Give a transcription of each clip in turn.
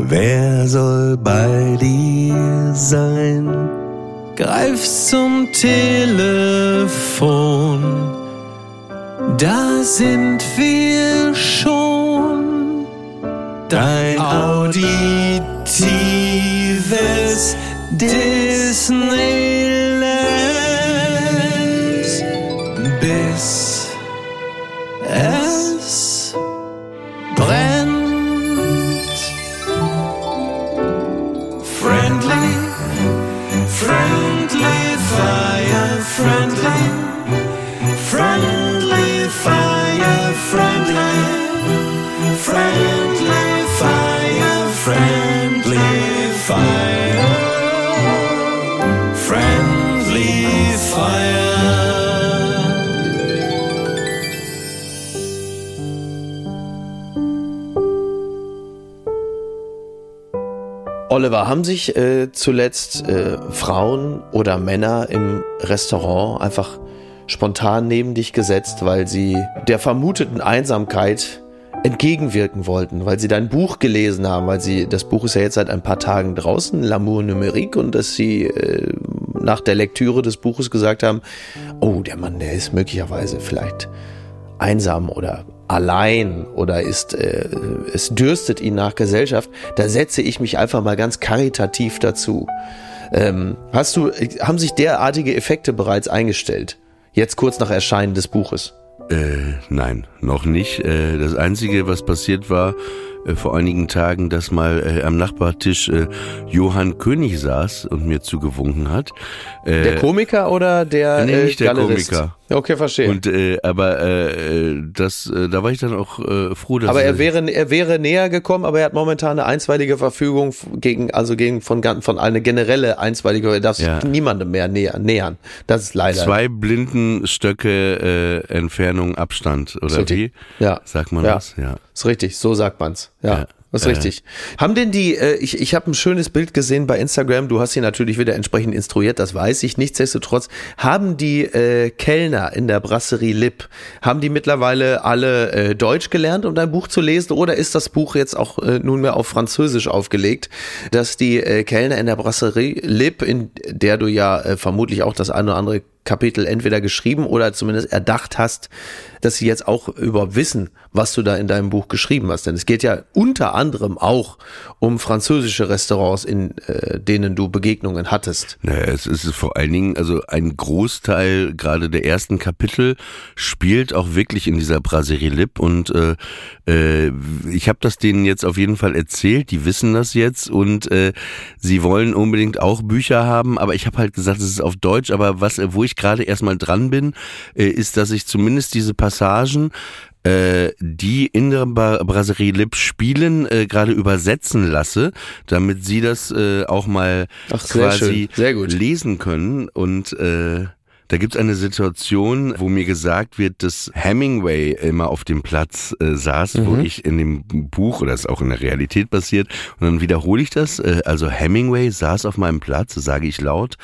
Wer soll bei dir sein? Greif zum Telefon. Da sind wir schon. Dein auditives Disneyland. Oliver, haben sich äh, zuletzt äh, Frauen oder Männer im Restaurant einfach spontan neben dich gesetzt, weil sie der vermuteten Einsamkeit entgegenwirken wollten, weil sie dein Buch gelesen haben, weil sie, das Buch ist ja jetzt seit ein paar Tagen draußen, L'amour numérique, und dass sie äh, nach der Lektüre des Buches gesagt haben, oh, der Mann, der ist möglicherweise vielleicht einsam oder allein oder ist äh, es dürstet ihn nach Gesellschaft, da setze ich mich einfach mal ganz karitativ dazu. Ähm, hast du, haben sich derartige Effekte bereits eingestellt? Jetzt kurz nach Erscheinen des Buches. Äh, nein, noch nicht. Äh, das Einzige, was passiert war, äh, vor einigen Tagen, dass mal äh, am Nachbartisch äh, Johann König saß und mir zugewunken hat. Äh, Der Komiker oder der nee, äh, nicht der Galerist? Komiker. Okay, verstehe. Und äh, aber äh, äh, das, äh, da war ich dann auch äh, froh, dass aber er wäre, er wäre näher gekommen, aber er hat momentan eine einstweilige Verfügung gegen, also gegen von, von eine generelle einstweilige, er darf sich Ja. niemandem mehr näher, nähern. Das ist leider. zwei Blindenstöcke äh, Entfernung Abstand oder wie? Ja. Sagt man Ja. das? Ja. Ist richtig, so sagt man's. Ja. Ja. Das ist Äh. richtig. Haben denn die, äh, ich, ich habe ein schönes Bild gesehen bei Instagram, du hast sie natürlich wieder entsprechend instruiert, das weiß ich. Nichtsdestotrotz, haben die äh, Kellner in der Brasserie Lipp, haben die mittlerweile alle äh, Deutsch gelernt, um dein Buch zu lesen, oder ist das Buch jetzt auch äh, nunmehr auf Französisch aufgelegt, dass die äh, Kellner in der Brasserie Lipp, in der du ja äh, vermutlich auch das eine oder andere Kapitel entweder geschrieben oder zumindest erdacht hast, dass sie jetzt auch überhaupt wissen, was du da in deinem Buch geschrieben hast. Denn es geht ja unter anderem auch um französische Restaurants, in äh, denen du Begegnungen hattest. Naja, es ist vor allen Dingen, also ein Großteil gerade der ersten Kapitel spielt auch wirklich in dieser Brasserie Lip und äh, äh, ich habe das denen jetzt auf jeden Fall erzählt, die wissen das jetzt und äh, sie wollen unbedingt auch Bücher haben, aber ich habe halt gesagt, es ist auf Deutsch, aber was, wo ich gerade erstmal dran bin, äh, ist, dass ich zumindest diese Passagen äh, die in der Brasserie Lip spielen, äh, gerade übersetzen lasse, damit sie das äh, auch mal Ach, quasi. Sehr gut. lesen können. Und äh, da gibt's eine Situation, wo mir gesagt wird, dass Hemingway immer auf dem Platz äh, saß, wo ich in dem Buch, oder ist auch in der Realität passiert, und dann wiederhole ich das. Äh, also Hemingway saß auf meinem Platz, sage ich laut.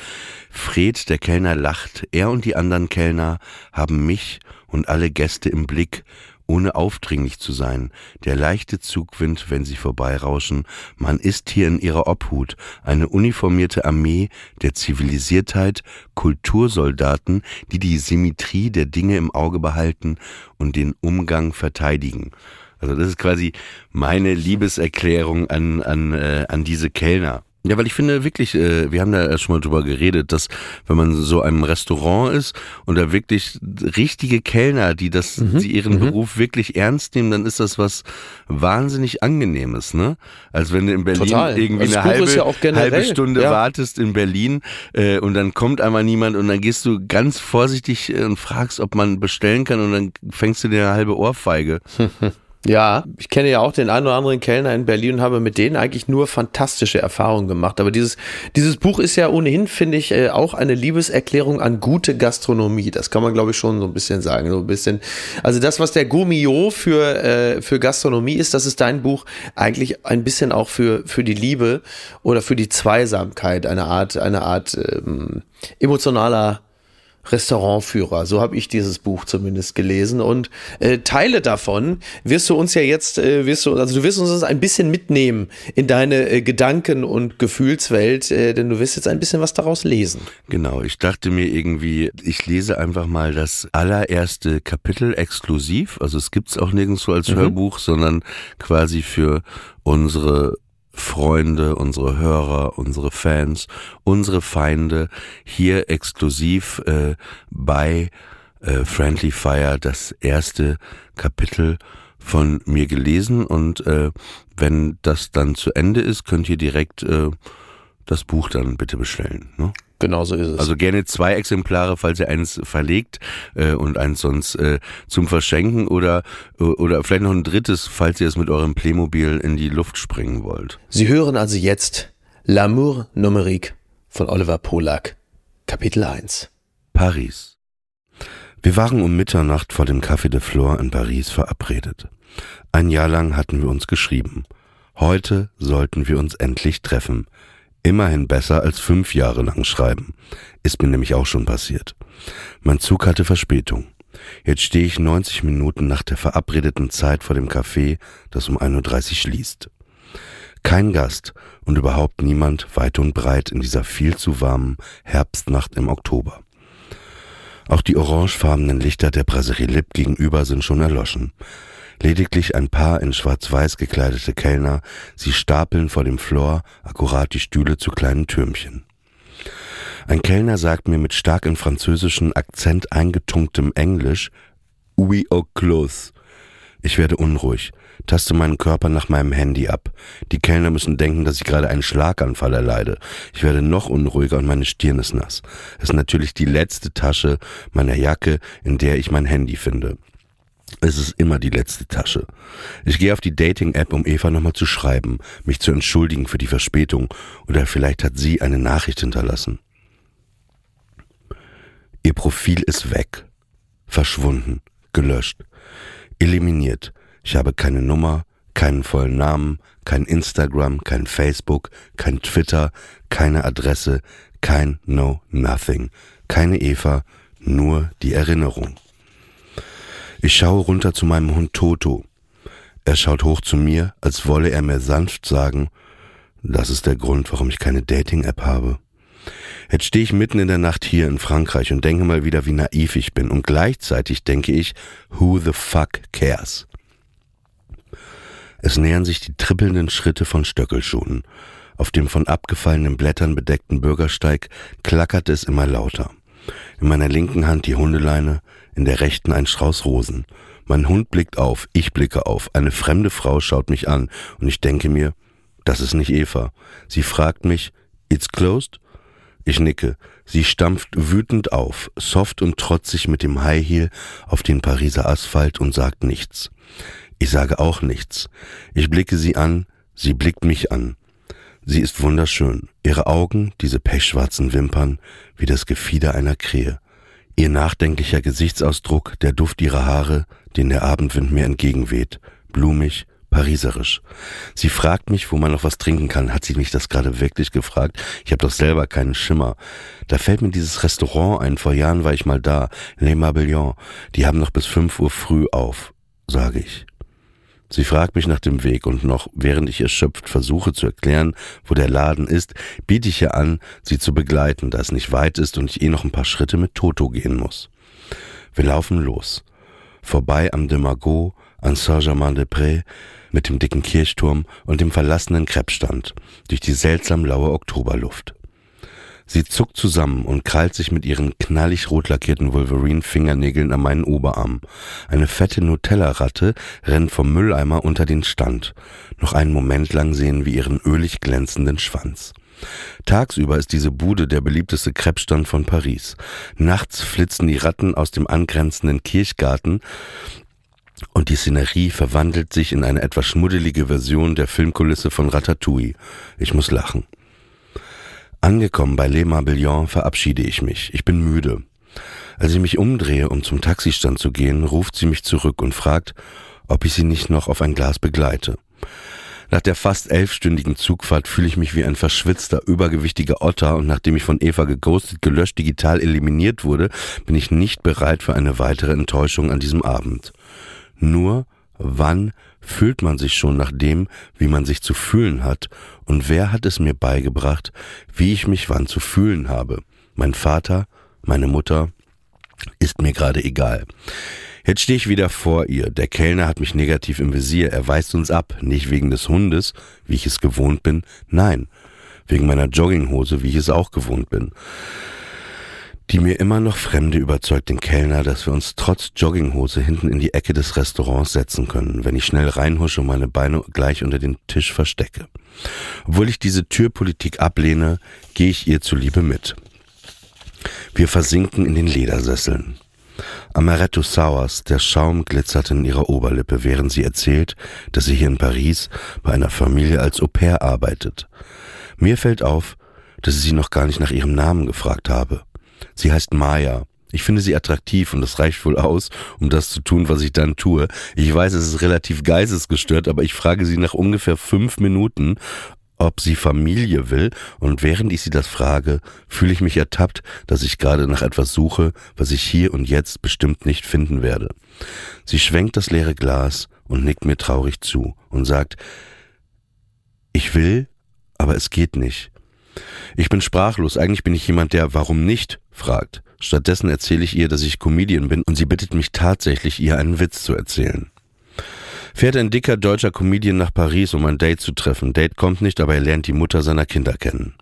Fred, der Kellner, lacht. Er und die anderen Kellner haben mich und alle Gäste im Blick, ohne aufdringlich zu sein. Der leichte Zugwind, wenn sie vorbeirauschen. Man ist hier in ihrer Obhut. Eine uniformierte Armee der Zivilisiertheit, Kultursoldaten, die die Symmetrie der Dinge im Auge behalten und den Umgang verteidigen. Also das ist quasi meine Liebeserklärung an, an, äh, an diese Kellner. Ja, weil ich finde wirklich, äh, wir haben da erst schon mal drüber geredet, dass wenn man so einem Restaurant ist und da wirklich richtige Kellner, die das, die ihren Beruf wirklich ernst nehmen, dann ist das was wahnsinnig angenehmes, ne? Als wenn du in Berlin Total. irgendwie Das eine halbe, ja generell, halbe Stunde ja. wartest in Berlin äh, und dann kommt einmal niemand und dann gehst du ganz vorsichtig äh, und fragst, ob man bestellen kann und dann fängst du dir eine halbe Ohrfeige. Ja, ich kenne ja auch den einen oder anderen Kellner in Berlin und habe mit denen eigentlich nur fantastische Erfahrungen gemacht. Aber dieses, dieses Buch ist ja ohnehin, finde ich, äh, auch eine Liebeserklärung an gute Gastronomie. Das kann man, glaube ich, schon so ein bisschen sagen. So ein bisschen. Also das, was der Gourmillot für, äh, für Gastronomie ist, das ist dein Buch eigentlich ein bisschen auch für, für die Liebe oder für die Zweisamkeit, eine Art, eine Art ähm, emotionaler Restaurantführer. So habe ich dieses Buch zumindest gelesen. Und äh, Teile davon wirst du uns ja jetzt, äh, wirst du, also du wirst uns ein bisschen mitnehmen in deine äh, Gedanken- und Gefühlswelt, äh, denn du wirst jetzt ein bisschen was daraus lesen. Genau, ich dachte mir irgendwie, ich lese einfach mal das allererste Kapitel exklusiv. Also es gibt's auch nirgendwo als Mhm. Hörbuch, sondern quasi für unsere Freunde, unsere Hörer, unsere Fans, unsere Feinde hier exklusiv äh, bei äh, Friendly Fire das erste Kapitel von mir gelesen und äh, wenn das dann zu Ende ist, könnt ihr direkt äh, das Buch dann bitte bestellen. Ne? Genau so ist es. Also gerne zwei Exemplare, falls ihr eins verlegt äh, und eins sonst äh, zum Verschenken oder oder vielleicht noch ein drittes, falls ihr es mit eurem Playmobil in die Luft springen wollt. Sie hören also jetzt L'amour numérique von Oliver Polak, Kapitel 1. Paris. Wir waren um Mitternacht vor dem Café de Flore in Paris verabredet. Ein Jahr lang hatten wir uns geschrieben. Heute sollten wir uns endlich treffen. Immerhin besser als fünf Jahre lang schreiben. Ist mir nämlich auch schon passiert. Mein Zug hatte Verspätung. Jetzt stehe ich 90 Minuten nach der verabredeten Zeit vor dem Café, das um 1.30 Uhr schließt. Kein Gast und überhaupt niemand weit und breit in dieser viel zu warmen Herbstnacht im Oktober. Auch die orangefarbenen Lichter der Brasserie Lipp gegenüber sind schon erloschen. Lediglich ein paar in schwarz-weiß gekleidete Kellner, sie stapeln vor dem Floor akkurat die Stühle zu kleinen Türmchen. Ein Kellner sagt mir mit stark in französischen Akzent eingetunktem Englisch, Oui au close. Ich werde unruhig, taste meinen Körper nach meinem Handy ab. Die Kellner müssen denken, dass ich gerade einen Schlaganfall erleide. Ich werde noch unruhiger und meine Stirn ist nass. Es ist natürlich die letzte Tasche meiner Jacke, in der ich mein Handy finde. Es ist immer die letzte Tasche. Ich gehe auf die Dating-App, um Eva nochmal zu schreiben, mich zu entschuldigen für die Verspätung oder vielleicht hat sie eine Nachricht hinterlassen. Ihr Profil ist weg, verschwunden, gelöscht, eliminiert. Ich habe keine Nummer, keinen vollen Namen, kein Instagram, kein Facebook, kein Twitter, keine Adresse, kein No Nothing, keine Eva, nur die Erinnerung. Ich schaue runter zu meinem Hund Toto. Er schaut hoch zu mir, als wolle er mir sanft sagen, das ist der Grund, warum ich keine Dating-App habe. Jetzt stehe ich mitten in der Nacht hier in Frankreich und denke mal wieder, wie naiv ich bin. Und gleichzeitig denke ich, who the fuck cares? Es nähern sich die trippelnden Schritte von Stöckelschuhen. Auf dem von abgefallenen Blättern bedeckten Bürgersteig klackert es immer lauter. In meiner linken Hand die Hundeleine, in der rechten ein Strauß Rosen. Mein Hund blickt auf, ich blicke auf. Eine fremde Frau schaut mich an und ich denke mir, das ist nicht Eva. Sie fragt mich, it's closed? Ich nicke. Sie stampft wütend auf, soft und trotzig mit dem High Heel auf den Pariser Asphalt und sagt nichts. Ich sage auch nichts. Ich blicke sie an, sie blickt mich an. Sie ist wunderschön. Ihre Augen, diese pechschwarzen Wimpern, wie das Gefieder einer Krähe. Ihr nachdenklicher Gesichtsausdruck, der Duft ihrer Haare, den der Abendwind mir entgegenweht, blumig, pariserisch. Sie fragt mich, wo man noch was trinken kann. Hat sie mich das gerade wirklich gefragt? Ich habe doch selber keinen Schimmer. Da fällt mir dieses Restaurant ein. Vor Jahren war ich mal da. Les Mabillons. Die haben noch bis fünf Uhr früh auf, sage ich. Sie fragt mich nach dem Weg und noch während ich erschöpft versuche zu erklären, wo der Laden ist, biete ich ihr an, sie zu begleiten, da es nicht weit ist und ich eh noch ein paar Schritte mit Toto gehen muss. Wir laufen los. Vorbei am de Margot, an Saint-Germain-des-Prés, mit dem dicken Kirchturm und dem verlassenen Kreppstand, durch die seltsam laue Oktoberluft. Sie zuckt zusammen und krallt sich mit ihren knallig rot lackierten Wolverine-Fingernägeln an meinen Oberarm. Eine fette Nutella-Ratte rennt vom Mülleimer unter den Stand. Noch einen Moment lang sehen wir ihren ölig glänzenden Schwanz. Tagsüber ist diese Bude der beliebteste Kreppstand von Paris. Nachts flitzen die Ratten aus dem angrenzenden Kirchgarten und die Szenerie verwandelt sich in eine etwas schmuddelige Version der Filmkulisse von Ratatouille. Ich muss lachen. Angekommen bei Le Mabillon verabschiede ich mich. Ich bin müde. Als ich mich umdrehe, um zum Taxistand zu gehen, ruft sie mich zurück und fragt, ob ich sie nicht noch auf ein Glas begleite. Nach der fast elfstündigen Zugfahrt fühle ich mich wie ein verschwitzter, übergewichtiger Otter und nachdem ich von Eva geghostet, gelöscht, digital eliminiert wurde, bin ich nicht bereit für eine weitere Enttäuschung an diesem Abend. Nur wann fühlt man sich schon nach dem, wie man sich zu fühlen hat, und wer hat es mir beigebracht, wie ich mich wann zu fühlen habe? Mein Vater, meine Mutter, ist mir gerade egal. Jetzt stehe ich wieder vor ihr. Der Kellner hat mich negativ im Visier. Er weist uns ab. Nicht wegen des Hundes, wie ich es gewohnt bin. Nein, wegen meiner Jogginghose, wie ich es auch gewohnt bin. Die mir immer noch Fremde überzeugt den Kellner, dass wir uns trotz Jogginghose hinten in die Ecke des Restaurants setzen können, wenn ich schnell reinhusche und meine Beine gleich unter den Tisch verstecke. Obwohl ich diese Türpolitik ablehne, gehe ich ihr zuliebe mit. Wir versinken in den Ledersesseln. Amaretto Sours, der Schaum glitzert in ihrer Oberlippe, während sie erzählt, dass sie hier in Paris bei einer Familie als Au pair arbeitet. Mir fällt auf, dass ich sie noch gar nicht nach ihrem Namen gefragt habe. Sie heißt Maya. Ich finde sie attraktiv und das reicht wohl aus, um das zu tun, was ich dann tue. Ich weiß, es ist relativ geistesgestört, aber ich frage sie nach ungefähr fünf Minuten, ob sie Familie will, und während ich sie das frage, fühle ich mich ertappt, dass ich gerade nach etwas suche, was ich hier und jetzt bestimmt nicht finden werde. Sie schwenkt das leere Glas und nickt mir traurig zu und sagt, ich will, aber es geht nicht. Ich bin sprachlos, eigentlich bin ich jemand, der warum nicht fragt. Stattdessen erzähle ich ihr, dass ich Comedian bin und sie bittet mich tatsächlich, ihr einen Witz zu erzählen fährt ein dicker deutscher Comedian nach Paris, um ein Date zu treffen. Date kommt nicht, aber er lernt die Mutter seiner Kinder kennen.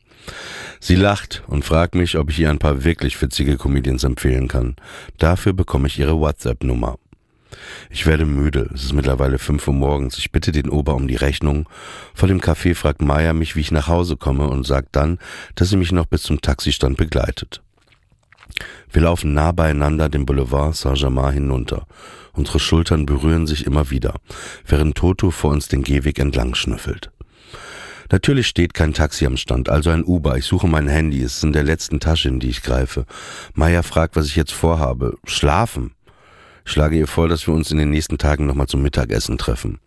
Sie lacht und fragt mich, ob ich ihr ein paar wirklich witzige Comedians empfehlen kann. Dafür bekomme ich ihre WhatsApp-Nummer. Ich werde müde. Es ist mittlerweile fünf Uhr morgens. Ich bitte den Ober um die Rechnung. Vor dem Café fragt Maya mich, wie ich nach Hause komme und sagt dann, dass sie mich noch bis zum Taxistand begleitet. Wir laufen nah beieinander den Boulevard Saint-Germain hinunter. Unsere Schultern berühren sich immer wieder, während Toto vor uns den Gehweg entlang schnüffelt. Natürlich steht kein Taxi am Stand, also ein Uber. Ich suche mein Handy, es ist in der letzten Tasche, in die ich greife. Maya fragt, was ich jetzt vorhabe. Schlafen. Schlage ihr vor, dass wir uns in den nächsten Tagen nochmal zum Mittagessen treffen.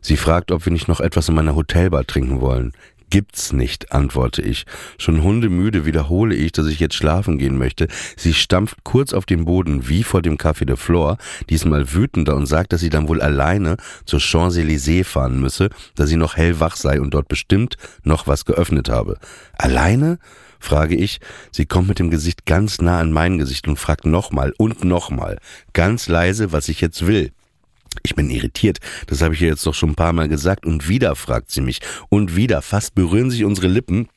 Sie fragt, ob wir nicht noch etwas in meiner Hotelbar trinken wollen. Gibt's nicht, antworte ich. Schon hundemüde wiederhole ich, dass ich jetzt schlafen gehen möchte. Sie stampft kurz auf den Boden, wie vor dem Café de Flore, diesmal wütender und sagt, dass sie dann wohl alleine zur Champs-Élysées fahren müsse, da sie noch hellwach sei und dort bestimmt noch was geöffnet habe. Alleine? frage ich. Sie kommt mit dem Gesicht ganz nah an mein Gesicht und fragt nochmal und nochmal, ganz leise, was ich jetzt will. Ich bin irritiert, das habe ich ihr jetzt doch schon ein paar Mal gesagt, und wieder fragt sie mich, und wieder, fast berühren sich unsere Lippen,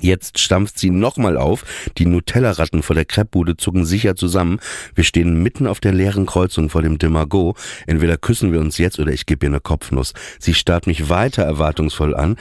Jetzt stampft sie nochmal auf. Die Nutella-Ratten vor der Kreppbude zucken sicher zusammen. Wir stehen mitten auf der leeren Kreuzung vor dem Demago. Entweder küssen wir uns jetzt oder ich gebe ihr eine Kopfnuss. Sie starrt mich weiter erwartungsvoll an.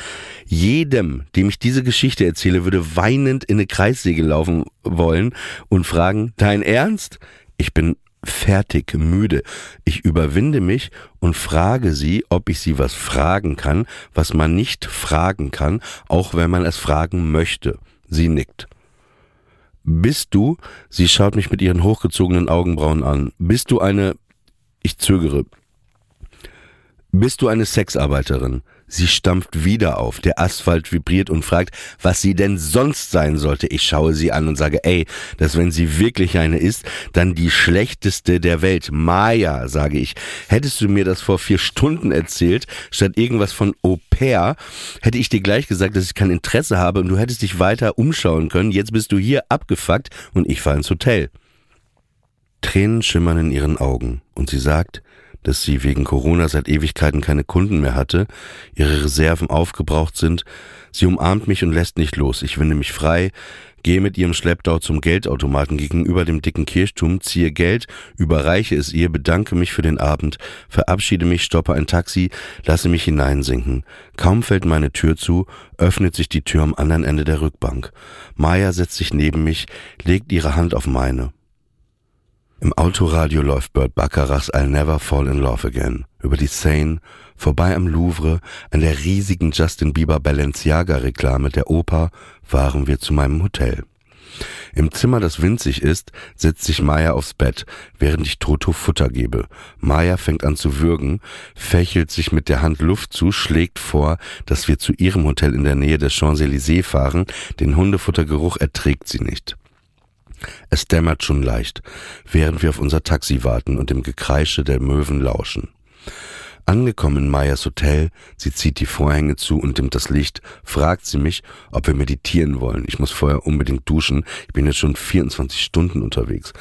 Jedem, dem ich diese Geschichte erzähle, würde weinend in eine Kreissäge laufen wollen und fragen, dein Ernst? Ich bin fertig, müde. Ich überwinde mich und frage sie, ob ich sie was fragen kann, was man nicht fragen kann, auch wenn man es fragen möchte. Sie nickt. Bist du, sie schaut mich mit ihren hochgezogenen Augenbrauen an, bist du eine, ich zögere, bist du eine Sexarbeiterin? Sie stampft wieder auf, der Asphalt vibriert und fragt, was sie denn sonst sein sollte. Ich schaue sie an und sage, ey, dass wenn sie wirklich eine ist, dann die schlechteste der Welt. Maya, sage ich. Hättest du mir das vor vier Stunden erzählt, statt irgendwas von Au pair, hätte ich dir gleich gesagt, dass ich kein Interesse habe und du hättest dich weiter umschauen können. Jetzt bist du hier abgefuckt und ich fahre ins Hotel. Tränen schimmern in ihren Augen und sie sagt, dass sie wegen Corona seit Ewigkeiten keine Kunden mehr hatte, ihre Reserven aufgebraucht sind. Sie umarmt mich und lässt nicht los. Ich winde mich frei, gehe mit ihrem Schlepptau zum Geldautomaten gegenüber dem dicken Kirchturm, ziehe Geld, überreiche es ihr, bedanke mich für den Abend, verabschiede mich, stoppe ein Taxi, lasse mich hineinsinken. Kaum fällt meine Tür zu, öffnet sich die Tür am anderen Ende der Rückbank. Maya setzt sich neben mich, legt ihre Hand auf meine. Im Autoradio läuft Burt Bacharachs I'll Never Fall in Love Again. Über die Seine, vorbei am Louvre, an der riesigen Justin Bieber Balenciaga Reklame der Oper, fahren wir zu meinem Hotel. Im Zimmer, das winzig ist, setzt sich Maya aufs Bett, während ich Toto Futter gebe. Maya fängt an zu würgen, fächelt sich mit der Hand Luft zu, schlägt vor, dass wir zu ihrem Hotel in der Nähe des Champs-Élysées fahren. Den Hundefuttergeruch erträgt sie nicht. Es dämmert schon leicht, während wir auf unser Taxi warten und dem Gekreische der Möwen lauschen. Angekommen in Mayas Hotel, sie zieht die Vorhänge zu und dimmt das Licht, fragt sie mich, ob wir meditieren wollen. Ich muss vorher unbedingt duschen, ich bin jetzt schon 24 Stunden unterwegs.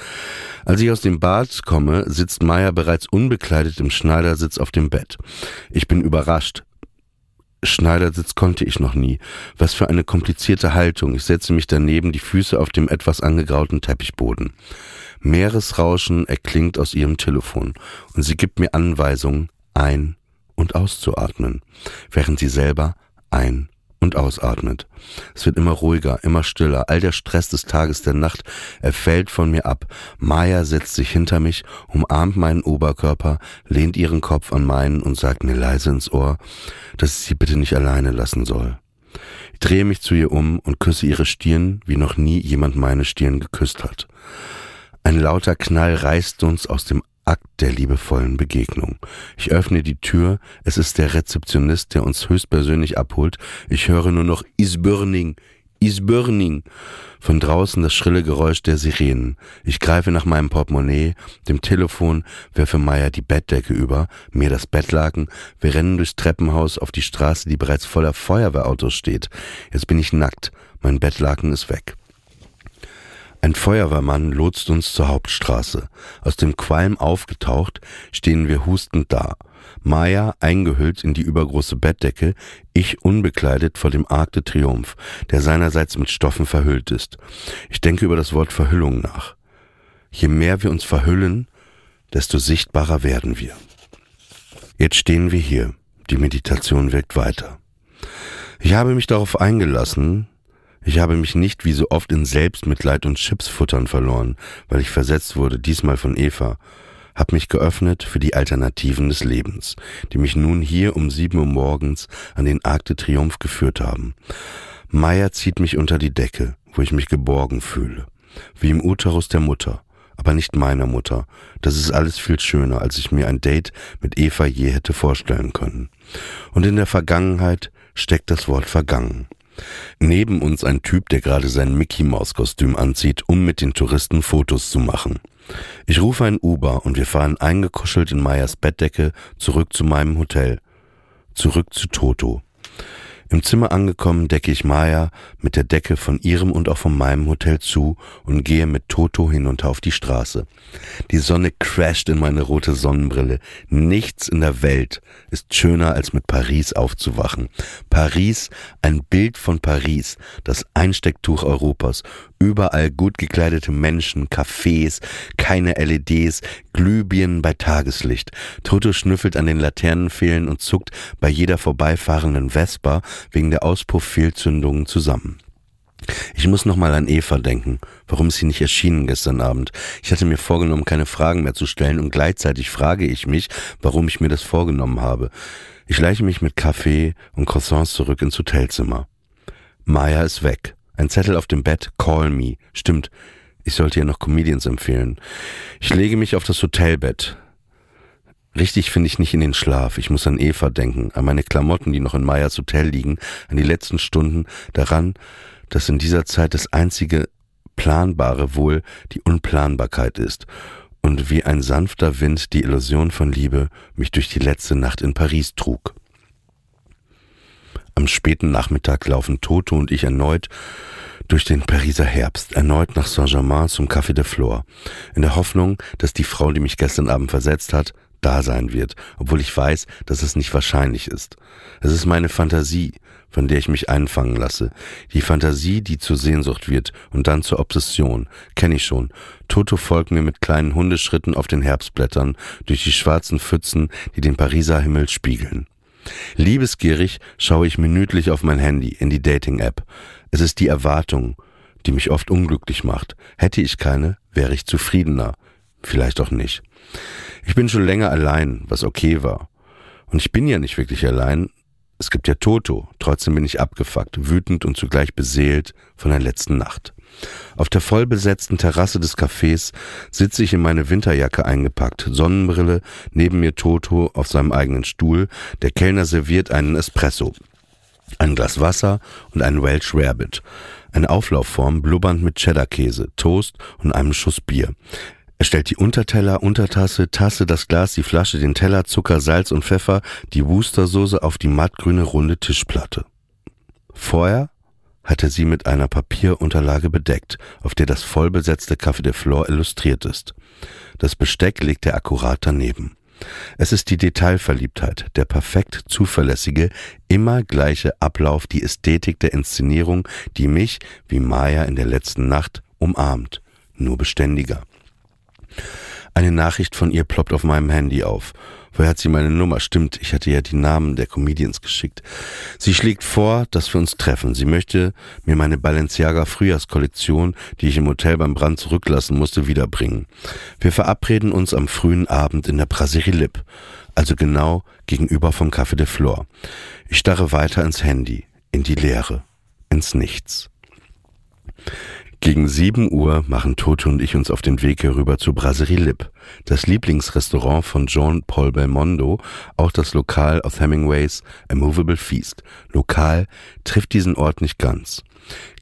Als ich aus dem Bad komme, sitzt Maya bereits unbekleidet im Schneidersitz auf dem Bett. Ich bin überrascht. Schneidersitz konnte ich noch nie. Was für eine komplizierte Haltung. Ich setze mich daneben, die Füße auf dem etwas angegrauten Teppichboden. Meeresrauschen erklingt aus ihrem Telefon und sie gibt mir Anweisungen, ein- und auszuatmen, während sie selber ein- und ausatmet. Es wird immer ruhiger, immer stiller. All der Stress des Tages, der Nacht, er fällt von mir ab. Maya setzt sich hinter mich, umarmt meinen Oberkörper, lehnt ihren Kopf an meinen und sagt mir leise ins Ohr, dass ich sie bitte nicht alleine lassen soll. Ich drehe mich zu ihr um und küsse ihre Stirn, wie noch nie jemand meine Stirn geküsst hat. Ein lauter Knall reißt uns aus dem Akt der liebevollen Begegnung. Ich öffne die Tür, es ist der Rezeptionist, der uns höchstpersönlich abholt. Ich höre nur noch Is burning, is burning. Von draußen das schrille Geräusch der Sirenen. Ich greife nach meinem Portemonnaie, dem Telefon, werfe Meier die Bettdecke über, mir das Bettlaken, wir rennen durchs Treppenhaus auf die Straße, die bereits voller Feuerwehrautos steht. Jetzt bin ich nackt, mein Bettlaken ist weg. Ein Feuerwehrmann lotst uns zur Hauptstraße. Aus dem Qualm aufgetaucht, stehen wir hustend da. Maya eingehüllt in die übergroße Bettdecke, ich unbekleidet vor dem Arc de Triomphe, der seinerseits mit Stoffen verhüllt ist. Ich denke über das Wort Verhüllung nach. Je mehr wir uns verhüllen, desto sichtbarer werden wir. Jetzt stehen wir hier. Die Meditation wirkt weiter. Ich habe mich darauf eingelassen, ich habe mich nicht wie so oft in Selbstmitleid und Chipsfuttern verloren, weil ich versetzt wurde, diesmal von Eva, hab mich geöffnet für die Alternativen des Lebens, die mich nun hier um sieben Uhr morgens an den Arc de Triomphe geführt haben. Meier zieht mich unter die Decke, wo ich mich geborgen fühle, wie im Uterus der Mutter, aber nicht meiner Mutter. Das ist alles viel schöner, als ich mir ein Date mit Eva je hätte vorstellen können. Und in der Vergangenheit steckt das Wort vergangen. Neben uns ein Typ, der gerade sein Mickey Maus Kostüm anzieht, um mit den Touristen Fotos zu machen. Ich rufe ein Uber und wir fahren eingekuschelt in Meyers Bettdecke zurück zu meinem Hotel. Zurück zu Toto. Im Zimmer angekommen, decke ich Maya mit der Decke von ihrem und auch von meinem Hotel zu und gehe mit Toto hinunter auf die Straße. Die Sonne crasht in meine rote Sonnenbrille. Nichts in der Welt ist schöner als mit Paris aufzuwachen. Paris, ein Bild von Paris, das Einstecktuch Europas. Überall gut gekleidete Menschen, Cafés, keine LEDs, Glühbirnen bei Tageslicht. Toto schnüffelt an den Laternenpfählen und zuckt bei jeder vorbeifahrenden Vespa wegen der Auspuffehlzündungen zusammen. Ich muss nochmal an Eva denken. Warum ist sie nicht erschienen gestern Abend? Ich hatte mir vorgenommen, keine Fragen mehr zu stellen und gleichzeitig frage ich mich, warum ich mir das vorgenommen habe. Ich schleiche mich mit Kaffee und Croissants zurück ins Hotelzimmer. Maya ist weg. Ein Zettel auf dem Bett, call me. Stimmt, ich sollte ihr noch Comedians empfehlen. Ich lege mich auf das Hotelbett. Richtig finde ich nicht in den Schlaf. Ich muss an Eva denken, an meine Klamotten, die noch in Mayas Hotel liegen, an die letzten Stunden, daran, dass in dieser Zeit das einzige Planbare wohl die Unplanbarkeit ist und wie ein sanfter Wind die Illusion von Liebe mich durch die letzte Nacht in Paris trug. Am späten Nachmittag laufen Toto und ich erneut durch den Pariser Herbst, erneut nach Saint-Germain zum Café de Flore, in der Hoffnung, dass die Frau, die mich gestern Abend versetzt hat, da sein wird, obwohl ich weiß, dass es nicht wahrscheinlich ist. Es ist meine Fantasie, von der ich mich einfangen lasse. Die Fantasie, die zur Sehnsucht wird und dann zur Obsession. Kenne ich schon. Toto folgt mir mit kleinen Hundeschritten auf den Herbstblättern durch die schwarzen Pfützen, die den Pariser Himmel spiegeln. Liebesgierig schaue ich minütlich auf mein Handy in die Dating-App. Es ist die Erwartung, die mich oft unglücklich macht. Hätte ich keine, wäre ich zufriedener. vielleicht auch nicht. Ich bin schon länger allein, was okay war. Und ich bin ja nicht wirklich allein. Es gibt ja Toto. Trotzdem bin ich abgefuckt, wütend und zugleich beseelt von der letzten Nacht. Auf der vollbesetzten Terrasse des Cafés sitze ich in meine Winterjacke eingepackt, Sonnenbrille, neben mir Toto auf seinem eigenen Stuhl, der Kellner serviert einen Espresso, ein Glas Wasser und einen Welsh Rabbit, eine Auflaufform blubbernd mit Cheddar-Käse, Toast und einem Schuss Bier. Er stellt die Unterteller, Untertasse, Tasse, das Glas, die Flasche, den Teller, Zucker, Salz und Pfeffer, die Wustersoße auf die mattgrüne runde Tischplatte. Vorher hat er sie mit einer Papierunterlage bedeckt, auf der das vollbesetzte Café de Flore illustriert ist. Das Besteck legt er akkurat daneben. Es ist die Detailverliebtheit, der perfekt zuverlässige, immer gleiche Ablauf, die Ästhetik der Inszenierung, die mich, wie Maya in der letzten Nacht, umarmt, nur beständiger. Eine Nachricht von ihr ploppt auf meinem Handy auf. Woher hat sie meine Nummer? Stimmt, ich hatte ja die Namen der Comedians geschickt. Sie schlägt vor, dass wir uns treffen. Sie möchte mir meine Balenciaga Frühjahrskollektion, die ich im Hotel beim Brand zurücklassen musste, wiederbringen. Wir verabreden uns am frühen Abend in der Brasserie Lip, also genau gegenüber vom Café de Flore. Ich starre weiter ins Handy, in die Leere, ins Nichts. Gegen sieben Uhr machen Toto und ich uns auf den Weg herüber zu Brasserie Lip, das Lieblingsrestaurant von Jean Paul Belmondo, auch das Lokal aus Hemingways A Movable Feast. Lokal trifft diesen Ort nicht ganz.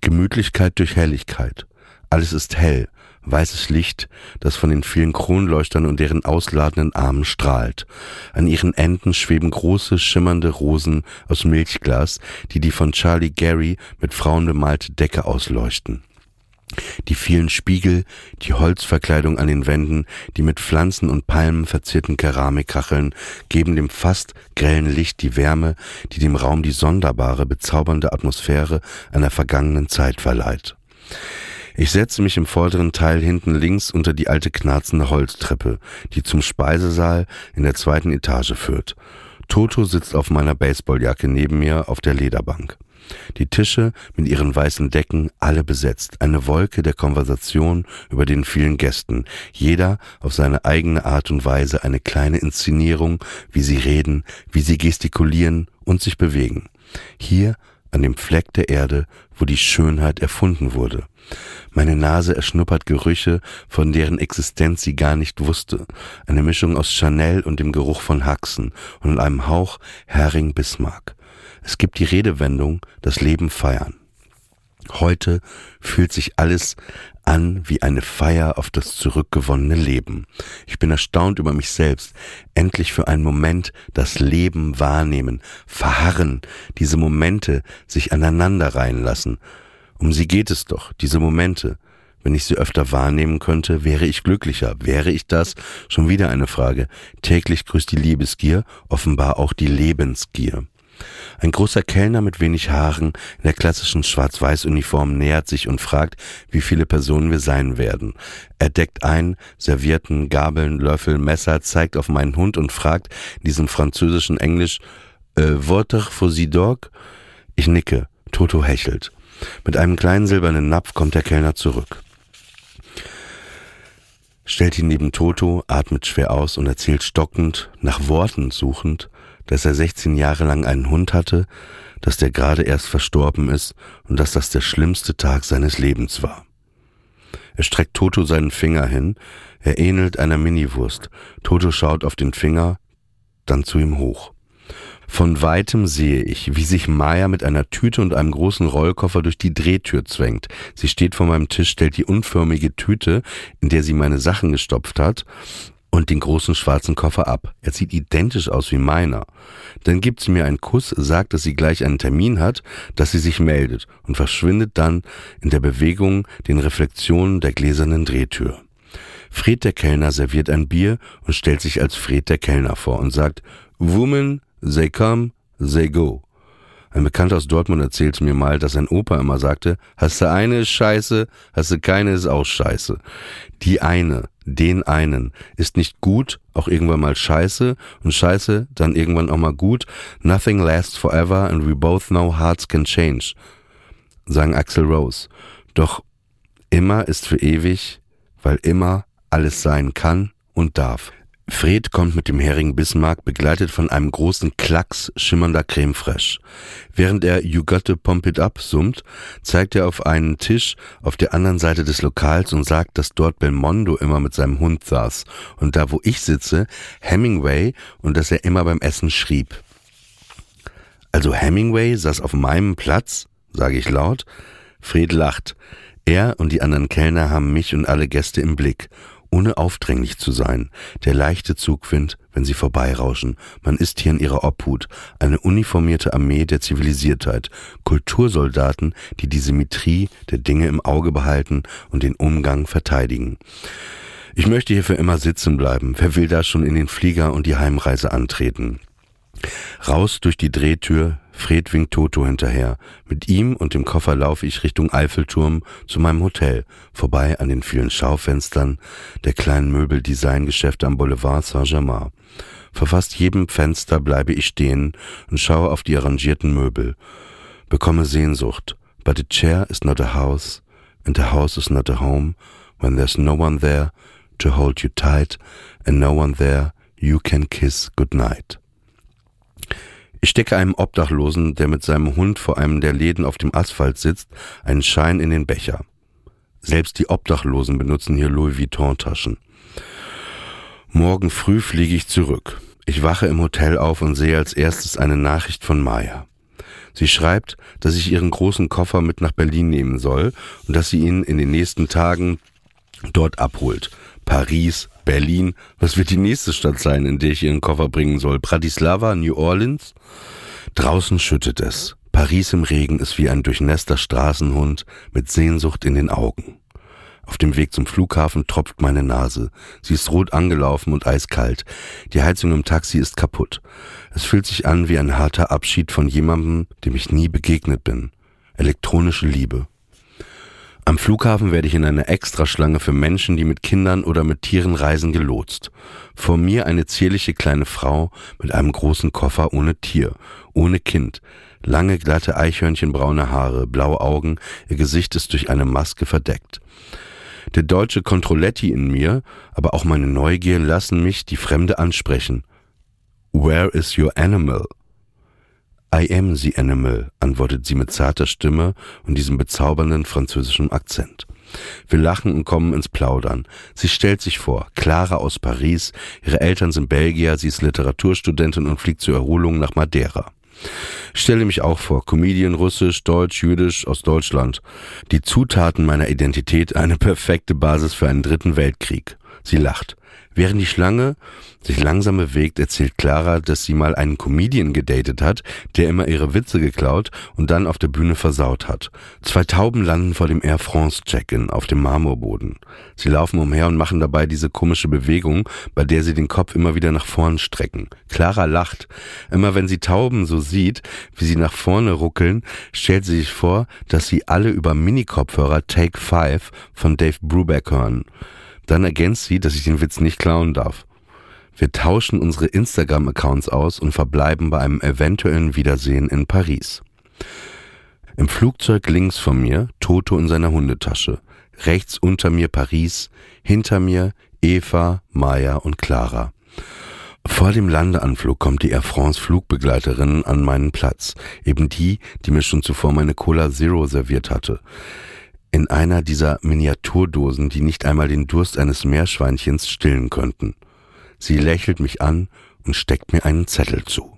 Gemütlichkeit durch Helligkeit. Alles ist hell, weißes Licht, das von den vielen Kronleuchtern und deren ausladenden Armen strahlt. An ihren Enden schweben große, schimmernde Rosen aus Milchglas, die die von Charlie Gary mit Frauen bemalte Decke ausleuchten. Die vielen Spiegel, die Holzverkleidung an den Wänden, die mit Pflanzen und Palmen verzierten Keramikkacheln geben dem fast grellen Licht die Wärme, die dem Raum die sonderbare, bezaubernde Atmosphäre einer vergangenen Zeit verleiht. Ich setze mich im vorderen Teil hinten links unter die alte knarzende Holztreppe, die zum Speisesaal in der zweiten Etage führt. Toto sitzt auf meiner Baseballjacke neben mir auf der Lederbank. Die Tische mit ihren weißen Decken, alle besetzt, eine Wolke der Konversation über den vielen Gästen, jeder auf seine eigene Art und Weise eine kleine Inszenierung, wie sie reden, wie sie gestikulieren und sich bewegen. Hier an dem Fleck der Erde, wo die Schönheit erfunden wurde. Meine Nase erschnuppert Gerüche, von deren Existenz sie gar nicht wusste. Eine Mischung aus Chanel und dem Geruch von Haxen und einem Hauch Hering Bismarck. Es gibt die Redewendung, das Leben feiern. Heute fühlt sich alles an wie eine Feier auf das zurückgewonnene Leben. Ich bin erstaunt über mich selbst. Endlich für einen Moment das Leben wahrnehmen, verharren, diese Momente sich aneinander reihen lassen. Um sie geht es doch, diese Momente. Wenn ich sie öfter wahrnehmen könnte, wäre ich glücklicher. Wäre ich das? Schon wieder eine Frage. Täglich grüßt die Liebesgier, offenbar auch die Lebensgier. Ein großer Kellner mit wenig Haaren in der klassischen Schwarz-Weiß-Uniform nähert sich und fragt, wie viele Personen wir sein werden. Er deckt ein, Servierten, Gabeln, Löffel, Messer, zeigt auf meinen Hund und fragt in diesem französischen Englisch, äh, Votre fusil dog? Ich nicke. Toto hechelt. Mit einem kleinen silbernen Napf kommt der Kellner zurück stellt ihn neben Toto, atmet schwer aus und erzählt stockend, nach Worten suchend, dass er 16 Jahre lang einen Hund hatte, dass der gerade erst verstorben ist und dass das der schlimmste Tag seines Lebens war. Er streckt Toto seinen Finger hin, er ähnelt einer Miniwurst. Toto schaut auf den Finger, dann zu ihm hoch. Von weitem sehe ich, wie sich Maya mit einer Tüte und einem großen Rollkoffer durch die Drehtür zwängt. Sie steht vor meinem Tisch, stellt die unförmige Tüte, in der sie meine Sachen gestopft hat, und den großen schwarzen Koffer ab. Er sieht identisch aus wie meiner. Dann gibt sie mir einen Kuss, sagt, dass sie gleich einen Termin hat, dass sie sich meldet und verschwindet dann in der Bewegung den Reflexionen der gläsernen Drehtür. Fred der Kellner serviert ein Bier und stellt sich als Fred der Kellner vor und sagt, Woman, they come, they go. Ein Bekannter aus Dortmund erzählte mir mal, dass sein Opa immer sagte, hast du eine ist scheiße, hast du keine ist auch scheiße. Die eine, den einen, ist nicht gut, auch irgendwann mal scheiße und scheiße dann irgendwann auch mal gut. Nothing lasts forever and we both know hearts can change, sagen Axel Rose. Doch immer ist für ewig, weil immer alles sein kann und darf. Fred kommt mit dem Hering Bismarck begleitet von einem großen Klacks schimmernder Creme fraiche. Während er You Gotta Pump It Up summt, zeigt er auf einen Tisch auf der anderen Seite des Lokals und sagt, dass dort Belmondo immer mit seinem Hund saß und da wo ich sitze, Hemingway und dass er immer beim Essen schrieb. Also Hemingway saß auf meinem Platz, sage ich laut. Fred lacht. Er und die anderen Kellner haben mich und alle Gäste im Blick ohne aufdringlich zu sein. Der leichte Zugwind, wenn sie vorbeirauschen. Man ist hier in ihrer Obhut. Eine uniformierte Armee der Zivilisiertheit. Kultursoldaten, die die Symmetrie der Dinge im Auge behalten und den Umgang verteidigen. Ich möchte hier für immer sitzen bleiben. Wer will da schon in den Flieger und die Heimreise antreten? Raus durch die Drehtür, Fred winkt Toto hinterher. Mit ihm und dem Koffer laufe ich Richtung Eiffelturm zu meinem Hotel, vorbei an den vielen Schaufenstern der kleinen Möbeldesigngeschäfte am Boulevard Saint-Germain. Vor fast jedem Fenster bleibe ich stehen und schaue auf die arrangierten Möbel. Bekomme Sehnsucht. But a chair is not a house, and a house is not a home, when there's no one there to hold you tight, and no one there you can kiss goodnight. Ich stecke einem Obdachlosen, der mit seinem Hund vor einem der Läden auf dem Asphalt sitzt, einen Schein in den Becher. Selbst die Obdachlosen benutzen hier Louis Vuitton-Taschen. Morgen früh fliege ich zurück. Ich wache im Hotel auf und sehe als erstes eine Nachricht von Maya. Sie schreibt, dass ich ihren großen Koffer mit nach Berlin nehmen soll und dass sie ihn in den nächsten Tagen dort abholt. Paris, Berlin. Was wird die nächste Stadt sein, in der ich ihren Koffer bringen soll? Bratislava, New Orleans? Draußen schüttet es. Paris im Regen ist wie ein durchnässter Straßenhund mit Sehnsucht in den Augen. Auf dem Weg zum Flughafen tropft meine Nase. Sie ist rot angelaufen und eiskalt. Die Heizung im Taxi ist kaputt. Es fühlt sich an wie ein harter Abschied von jemandem, dem ich nie begegnet bin. Elektronische Liebe. Am Flughafen werde ich in eine Extraschlange für Menschen, die mit Kindern oder mit Tieren reisen, gelotst. Vor mir eine zierliche kleine Frau mit einem großen Koffer ohne Tier, ohne Kind. Lange, glatte Eichhörnchenbraune Haare, blaue Augen, ihr Gesicht ist durch eine Maske verdeckt. Der deutsche Controletti in mir, aber auch meine Neugier lassen mich die Fremde ansprechen. Where is your animal? I am the animal, antwortet sie mit zarter Stimme und diesem bezaubernden französischen Akzent. Wir lachen und kommen ins Plaudern. Sie stellt sich vor, Clara aus Paris, ihre Eltern sind Belgier, sie ist Literaturstudentin und fliegt zur Erholung nach Madeira. Ich stelle mich auch vor, Comedian Russisch, Deutsch, Jüdisch aus Deutschland. Die Zutaten meiner Identität eine perfekte Basis für einen dritten Weltkrieg. Sie lacht. Während die Schlange sich langsam bewegt, erzählt Clara, dass sie mal einen Comedian gedatet hat, der immer ihre Witze geklaut und dann auf der Bühne versaut hat. Zwei Tauben landen vor dem Air France Check-in auf dem Marmorboden. Sie laufen umher und machen dabei diese komische Bewegung, bei der sie den Kopf immer wieder nach vorn strecken. Clara lacht. Immer wenn sie Tauben so sieht, wie sie nach vorne ruckeln, stellt sie sich vor, dass sie alle über Mini-Kopfhörer Take 5 von Dave Brubeck hören. Dann ergänzt sie, dass ich den Witz nicht klauen darf. Wir tauschen unsere Instagram-Accounts aus und verbleiben bei einem eventuellen Wiedersehen in Paris. Im Flugzeug links von mir Toto in seiner Hundetasche, rechts unter mir Paris, hinter mir Eva, Maya und Clara. Vor dem Landeanflug kommt die Air France Flugbegleiterin an meinen Platz, eben die, die mir schon zuvor meine Cola Zero serviert hatte in einer dieser Miniaturdosen, die nicht einmal den Durst eines Meerschweinchens stillen könnten. Sie lächelt mich an und steckt mir einen Zettel zu.